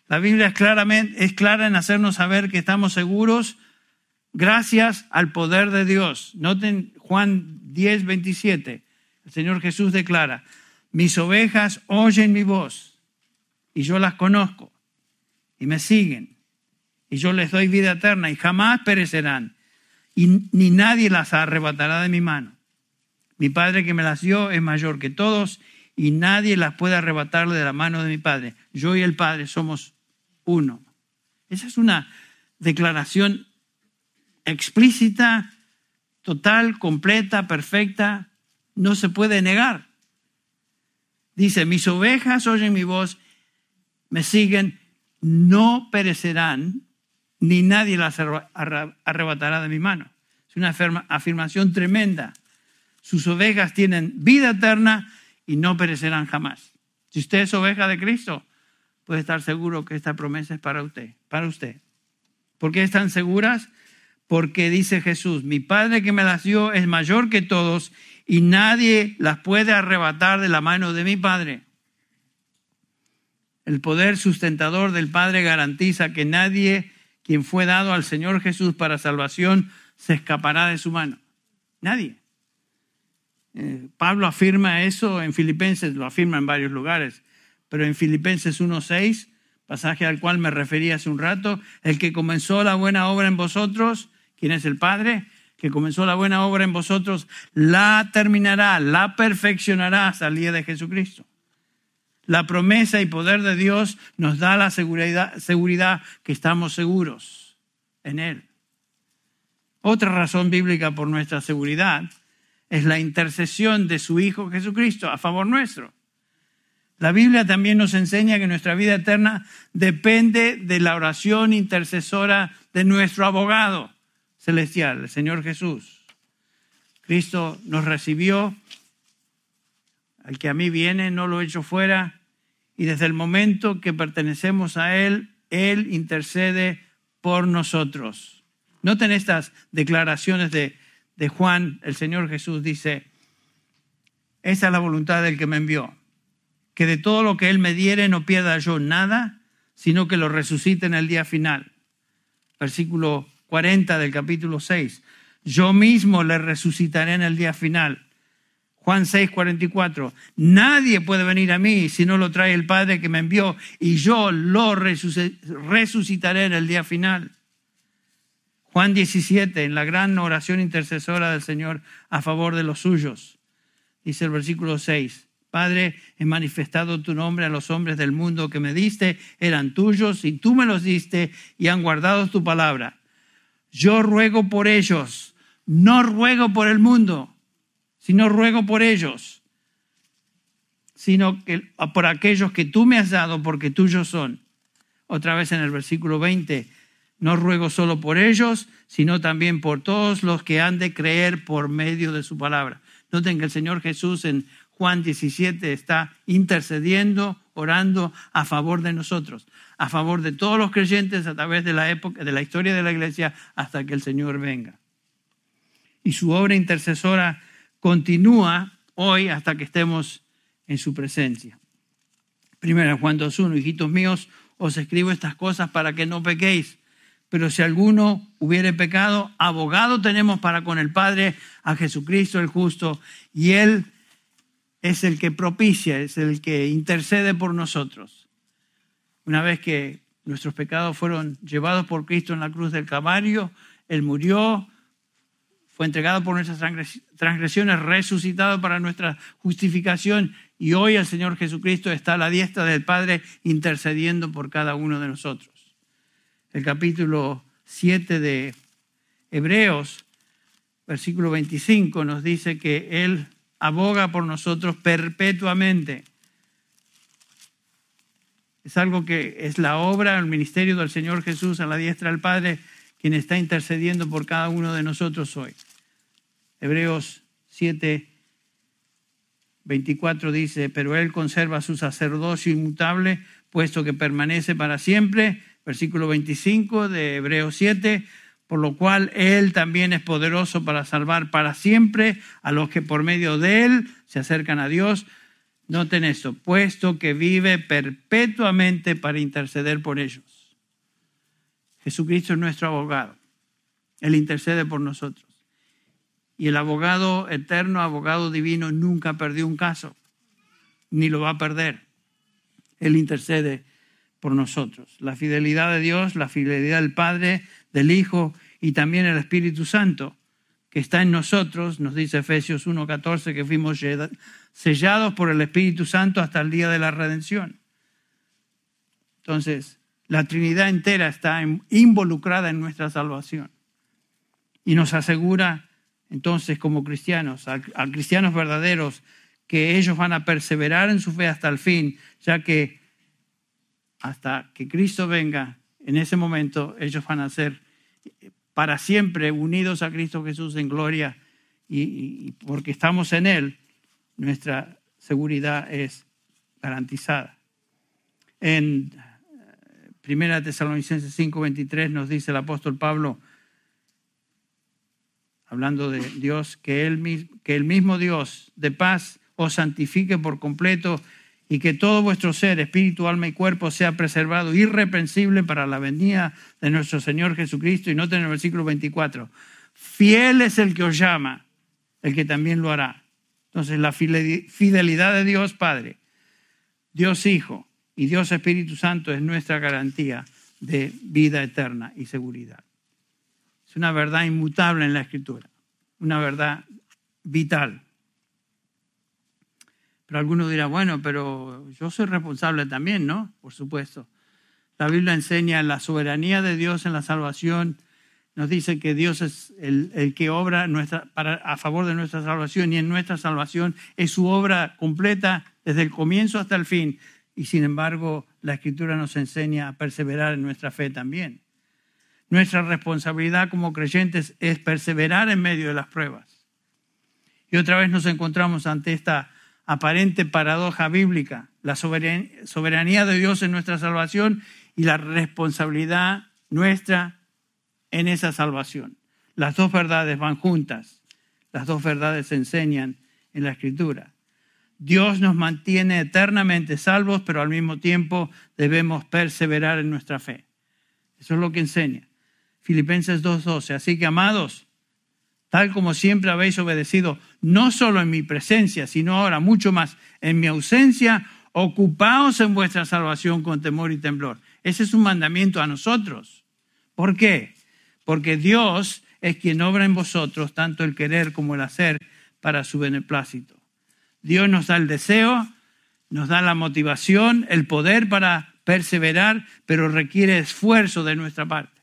La Biblia es, claramente, es clara en hacernos saber que estamos seguros gracias al poder de Dios. Noten Juan 10, 27. El Señor Jesús declara, mis ovejas oyen mi voz y yo las conozco y me siguen y yo les doy vida eterna y jamás perecerán, y ni nadie las arrebatará de mi mano. Mi Padre que me las dio es mayor que todos y nadie las puede arrebatarle de la mano de mi Padre. Yo y el Padre somos uno. Esa es una declaración explícita, total, completa, perfecta, no se puede negar. Dice, mis ovejas oyen mi voz, me siguen, no perecerán, ni nadie las arrebatará de mi mano. Es una afirmación tremenda. Sus ovejas tienen vida eterna y no perecerán jamás. Si usted es oveja de Cristo, puede estar seguro que esta promesa es para usted, para usted. ¿Por qué están seguras? Porque dice Jesús, mi Padre que me las dio es mayor que todos y nadie las puede arrebatar de la mano de mi Padre. El poder sustentador del Padre garantiza que nadie quien fue dado al Señor Jesús para salvación, se escapará de su mano. Nadie. Eh, Pablo afirma eso en Filipenses, lo afirma en varios lugares, pero en Filipenses 1.6, pasaje al cual me referí hace un rato, el que comenzó la buena obra en vosotros, ¿quién es el Padre? Que comenzó la buena obra en vosotros, la terminará, la perfeccionará hasta día de Jesucristo. La promesa y poder de Dios nos da la seguridad, seguridad que estamos seguros en Él. Otra razón bíblica por nuestra seguridad es la intercesión de su Hijo Jesucristo a favor nuestro. La Biblia también nos enseña que nuestra vida eterna depende de la oración intercesora de nuestro abogado celestial, el Señor Jesús. Cristo nos recibió al que a mí viene no lo echo fuera, y desde el momento que pertenecemos a Él, Él intercede por nosotros. Noten estas declaraciones de, de Juan, el Señor Jesús dice, esa es la voluntad del que me envió, que de todo lo que Él me diere no pierda yo nada, sino que lo resucite en el día final. Versículo 40 del capítulo 6. Yo mismo le resucitaré en el día final. Juan 6, 44. Nadie puede venir a mí si no lo trae el Padre que me envió y yo lo resucitaré en el día final. Juan 17, en la gran oración intercesora del Señor a favor de los suyos. Dice el versículo 6. Padre, he manifestado tu nombre a los hombres del mundo que me diste, eran tuyos y tú me los diste y han guardado tu palabra. Yo ruego por ellos, no ruego por el mundo sino ruego por ellos. sino que por aquellos que tú me has dado, porque tuyos son. Otra vez en el versículo 20, no ruego solo por ellos, sino también por todos los que han de creer por medio de su palabra. Noten que el Señor Jesús en Juan 17 está intercediendo, orando a favor de nosotros, a favor de todos los creyentes a través de la época, de la historia de la iglesia hasta que el Señor venga. Y su obra intercesora continúa hoy hasta que estemos en su presencia. Primera Juan 2.1, hijitos míos, os escribo estas cosas para que no pequéis. Pero si alguno hubiere pecado, abogado tenemos para con el Padre a Jesucristo el justo, y Él es el que propicia, es el que intercede por nosotros. Una vez que nuestros pecados fueron llevados por Cristo en la cruz del Calvario, Él murió, fue entregado por nuestras transgresiones, resucitado para nuestra justificación y hoy el Señor Jesucristo está a la diestra del Padre intercediendo por cada uno de nosotros. El capítulo 7 de Hebreos, versículo 25, nos dice que Él aboga por nosotros perpetuamente. Es algo que es la obra, el ministerio del Señor Jesús a la diestra del Padre quien está intercediendo por cada uno de nosotros hoy. Hebreos 7, 24 dice, pero Él conserva su sacerdocio inmutable, puesto que permanece para siempre. Versículo 25 de Hebreos 7, por lo cual Él también es poderoso para salvar para siempre a los que por medio de Él se acercan a Dios. Noten esto, puesto que vive perpetuamente para interceder por ellos. Jesucristo es nuestro abogado. Él intercede por nosotros. Y el abogado eterno, abogado divino, nunca perdió un caso, ni lo va a perder. Él intercede por nosotros. La fidelidad de Dios, la fidelidad del Padre, del Hijo y también el Espíritu Santo que está en nosotros, nos dice Efesios 1.14, que fuimos sellados por el Espíritu Santo hasta el día de la redención. Entonces, la Trinidad entera está involucrada en nuestra salvación. Y nos asegura entonces como cristianos, a, cristianos verdaderos, que ellos van a perseverar en su fe hasta el fin, ya que hasta que Cristo venga, en ese momento ellos van a ser para siempre unidos a Cristo Jesús en gloria y, porque estamos en Él, nuestra seguridad es garantizada. En Primera Tesalonicenses 5:23 nos dice el apóstol Pablo, hablando de Dios, que, él, que el mismo Dios de paz os santifique por completo y que todo vuestro ser, espíritu, alma y cuerpo sea preservado irreprensible para la venida de nuestro Señor Jesucristo. Y noten en el versículo 24, fiel es el que os llama, el que también lo hará. Entonces la fidelidad de Dios Padre, Dios Hijo y Dios Espíritu Santo es nuestra garantía de vida eterna y seguridad. Es una verdad inmutable en la Escritura, una verdad vital. Pero alguno dirá, bueno, pero yo soy responsable también, ¿no? Por supuesto. La Biblia enseña la soberanía de Dios en la salvación. Nos dice que Dios es el, que obra a favor de nuestra salvación y en nuestra salvación es su obra completa desde el comienzo hasta el fin y sin embargo la escritura nos enseña a perseverar en nuestra fe también. Nuestra responsabilidad como creyentes es perseverar en medio de las pruebas. Y otra vez nos encontramos ante esta aparente paradoja bíblica, la soberanía de Dios en nuestra salvación y la responsabilidad nuestra en esa salvación. Las dos verdades van juntas, las dos verdades se enseñan en la escritura. Dios nos mantiene eternamente salvos, pero al mismo tiempo debemos perseverar en nuestra fe. Eso es lo que enseña. Filipenses 2.12. Así que, amados, tal como siempre habéis obedecido, no solo en mi presencia, sino ahora mucho más en mi ausencia, ocupaos en vuestra salvación con temor y temblor. Ese es un mandamiento a nosotros. ¿Por qué? Porque Dios es quien obra en vosotros tanto el querer como el hacer para su beneplácito. Dios nos da el deseo, nos da la motivación, el poder para perseverar, pero requiere esfuerzo de nuestra parte.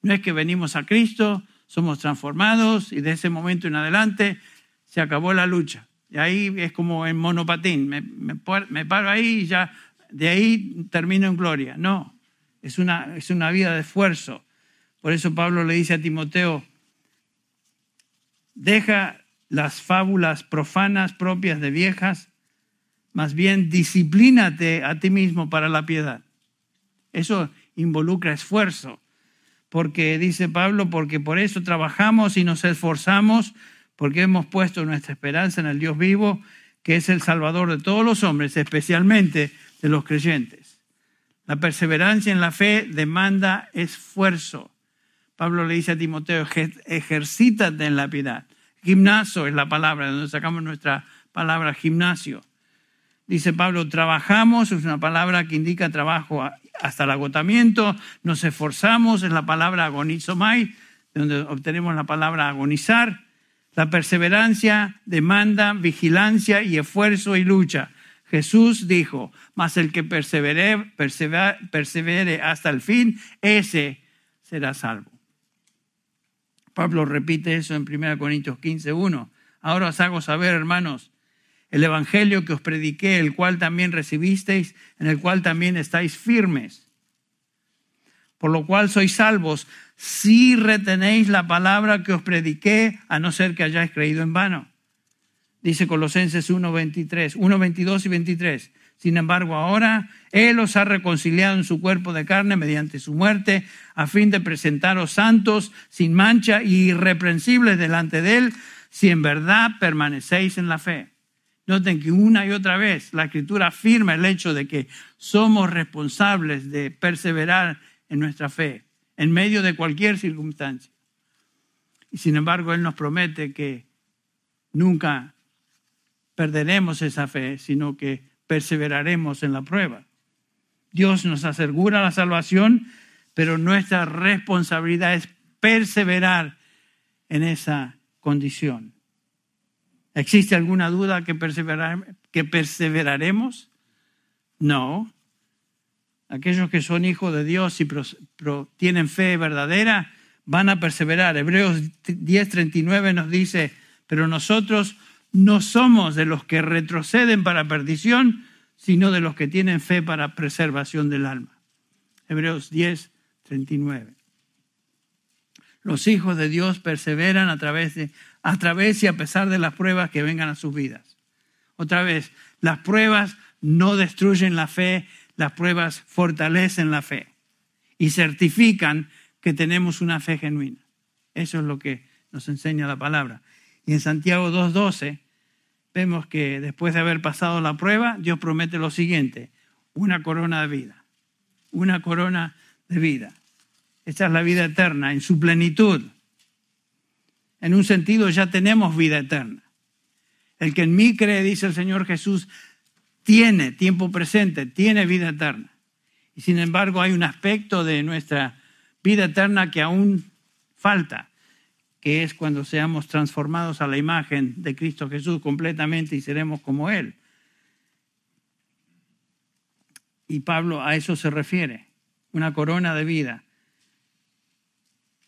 No es que venimos a Cristo, somos transformados y de ese momento en adelante se acabó la lucha. Y ahí es como en monopatín, me, me, paro ahí y ya de ahí termino en gloria. No, es una, es una vida de esfuerzo. Por eso Pablo le dice a Timoteo, deja las fábulas profanas propias de viejas, más bien disciplínate a ti mismo para la piedad. Eso involucra esfuerzo, porque dice Pablo, porque por eso trabajamos y nos esforzamos, porque hemos puesto nuestra esperanza en el Dios vivo, que es el Salvador de todos los hombres, especialmente de los creyentes. La perseverancia en la fe demanda esfuerzo. Pablo le dice a Timoteo, ejercítate en la piedad. Gimnasio es la palabra, de donde sacamos nuestra palabra gimnasio. Dice Pablo, trabajamos, es una palabra que indica trabajo hasta el agotamiento, nos esforzamos, es la palabra agonizomai, de donde obtenemos la palabra agonizar. La perseverancia demanda vigilancia y esfuerzo y lucha. Jesús dijo, mas el que persevere, persevere hasta el fin, ese será salvo. Pablo repite eso en 1 Corintios 15, 1. Ahora os hago saber, hermanos, el evangelio que os prediqué, el cual también recibisteis, en el cual también estáis firmes. Por lo cual sois salvos si retenéis la palabra que os prediqué, a no ser que hayáis creído en vano. Dice Colosenses 1, 23, 1, 22 y 23. Sin embargo, ahora Él os ha reconciliado en su cuerpo de carne mediante su muerte, a fin de presentaros santos, sin mancha y irreprensibles delante de Él, si en verdad permanecéis en la fe. Noten que una y otra vez la Escritura afirma el hecho de que somos responsables de perseverar en nuestra fe, en medio de cualquier circunstancia. Y sin embargo, Él nos promete que nunca perderemos esa fe, sino que perseveraremos en la prueba. Dios nos asegura la salvación, pero nuestra responsabilidad es perseverar en esa condición. ¿Existe alguna duda que, que perseveraremos? No. Aquellos que son hijos de Dios y tienen fe verdadera van a perseverar. Hebreos 10:39 nos dice, pero nosotros no somos de los que retroceden para perdición, sino de los que tienen fe para preservación del alma. Hebreos 10, 39. Los hijos de Dios perseveran a través, de, a través y a pesar de las pruebas que vengan a sus vidas. Otra vez, las pruebas no destruyen la fe, las pruebas fortalecen la fe y certifican que tenemos una fe genuina. Eso es lo que nos enseña la palabra. Y en Santiago 2.12 vemos que después de haber pasado la prueba, Dios promete lo siguiente, una corona de vida, una corona de vida. Esta es la vida eterna en su plenitud. En un sentido ya tenemos vida eterna. El que en mí cree, dice el Señor Jesús, tiene tiempo presente, tiene vida eterna. Y sin embargo hay un aspecto de nuestra vida eterna que aún falta que es cuando seamos transformados a la imagen de Cristo Jesús completamente y seremos como Él. Y Pablo a eso se refiere, una corona de vida.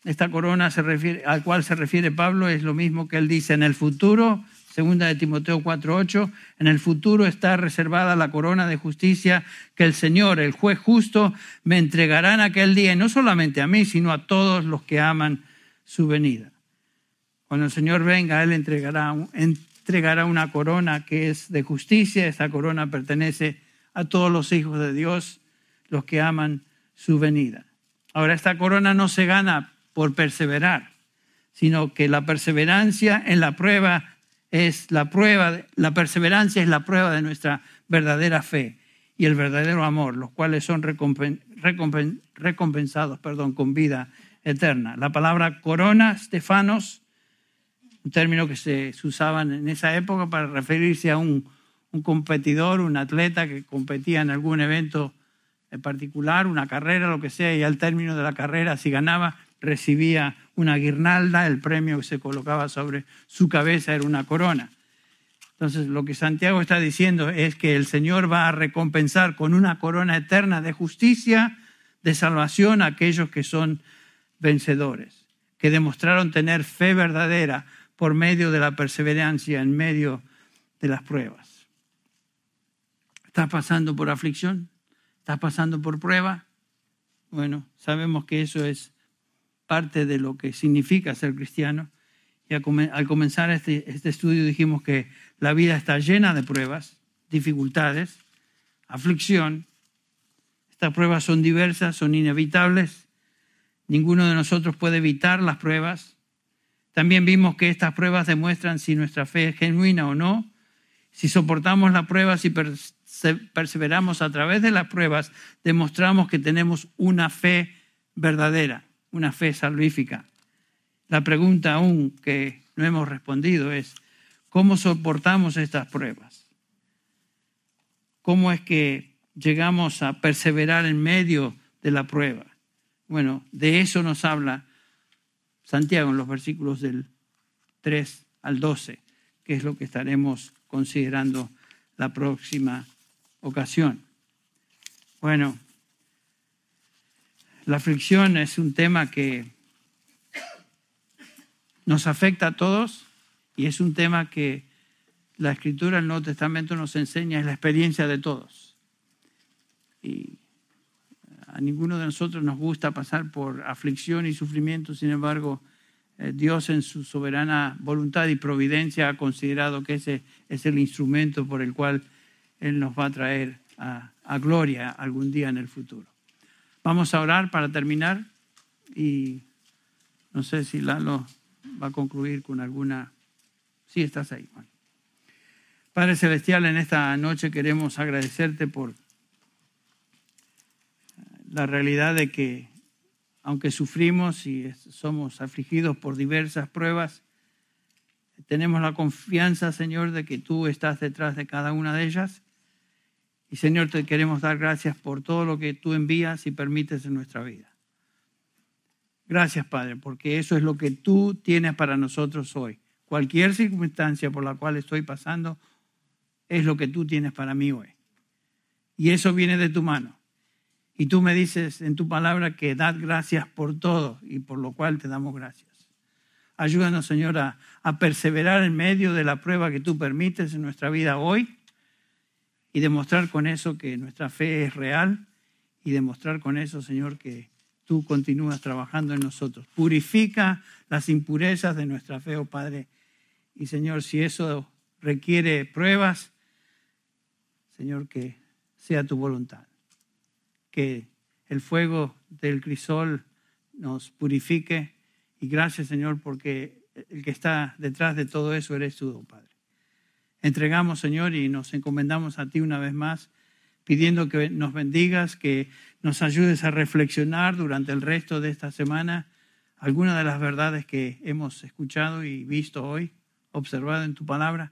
Esta corona se al cual se refiere Pablo es lo mismo que él dice en el futuro, segunda de Timoteo 4:8, en el futuro está reservada la corona de justicia que el Señor, el juez justo, me entregará en aquel día, y no solamente a mí, sino a todos los que aman su venida. Cuando el Señor venga, Él entregará, entregará una corona que es de justicia. Esta corona pertenece a todos los hijos de Dios, los que aman su venida. Ahora, esta corona no se gana por perseverar, sino que la perseverancia en la prueba es la prueba, la perseverancia es la prueba de nuestra verdadera fe y el verdadero amor, los cuales son recompensados perdón, con vida eterna. La palabra corona, Stefanos, un término que se usaba en esa época para referirse a un, competidor, un atleta que competía en algún evento en particular, una carrera, lo que sea, y al término de la carrera, si ganaba, recibía una guirnalda, el premio que se colocaba sobre su cabeza era una corona. Entonces, lo que Santiago está diciendo es que el Señor va a recompensar con una corona eterna de justicia, de salvación a aquellos que son vencedores, que demostraron tener fe verdadera por medio de la perseverancia en medio de las pruebas. ¿Estás pasando por aflicción? ¿Estás pasando por prueba? Bueno, sabemos que eso es parte de lo que significa ser cristiano. Y al comenzar este, este estudio dijimos que la vida está llena de pruebas, dificultades, aflicción. Estas pruebas son diversas, son inevitables. Ninguno de nosotros puede evitar las pruebas. También vimos que estas pruebas demuestran si nuestra fe es genuina o no. Si soportamos las pruebas y perseveramos a través de las pruebas, demostramos que tenemos una fe verdadera, una fe salvífica. La pregunta aún que no hemos respondido es, ¿cómo soportamos estas pruebas? ¿Cómo es que llegamos a perseverar en medio de la prueba? Bueno, de eso nos habla Santiago en los versículos del 3 al 12, que es lo que estaremos considerando la próxima ocasión. Bueno, la aflicción es un tema que nos afecta a todos y es un tema que la escritura del Nuevo Testamento nos enseña, es la experiencia de todos. Y a ninguno de nosotros nos gusta pasar por aflicción y sufrimiento, sin embargo, eh, Dios en su soberana voluntad y providencia ha considerado que ese es el instrumento por el cual Él nos va a traer a, a gloria algún día en el futuro. Vamos a orar para terminar y no sé si Lalo va a concluir con alguna... Sí, estás ahí. Padre Celestial, en esta noche queremos agradecerte por la realidad de que aunque sufrimos y somos afligidos por diversas pruebas, tenemos la confianza, Señor, de que tú estás detrás de cada una de ellas. Y Señor, te queremos dar gracias por todo lo que tú envías y permites en nuestra vida. Gracias, Padre, porque eso es lo que tú tienes para nosotros hoy. Cualquier circunstancia por la cual estoy pasando es lo que tú tienes para mí hoy. Y eso viene de tu mano. Y tú me dices en tu palabra que dad gracias por todo y por lo cual te damos gracias. Ayúdanos, Señor, a, perseverar en medio de la prueba que tú permites en nuestra vida hoy y demostrar con eso que nuestra fe es real y demostrar con eso, Señor, que tú continúas trabajando en nosotros. Purifica las impurezas de nuestra fe, oh Padre. Y Señor, si eso requiere pruebas, Señor, que sea tu voluntad que el fuego del crisol nos purifique. Y gracias, Señor, porque el que está detrás de todo eso eres tú, Padre. Entregamos, Señor, y nos encomendamos a ti una vez más, pidiendo que nos bendigas, que nos ayudes a reflexionar durante el resto de esta semana algunas de las verdades que hemos escuchado y visto hoy, observado en tu palabra.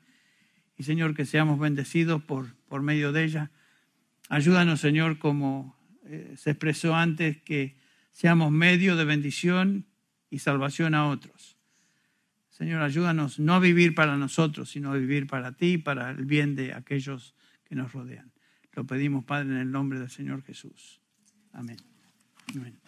Y, Señor, que seamos bendecidos por, por medio de ella. Ayúdanos, Señor, como eh, se expresó antes que seamos medio de bendición y salvación a otros. Señor, ayúdanos no a vivir para nosotros, sino a vivir para ti para el bien de aquellos que nos rodean. Lo pedimos, Padre, en el nombre del Señor Jesús. Amén. Amén.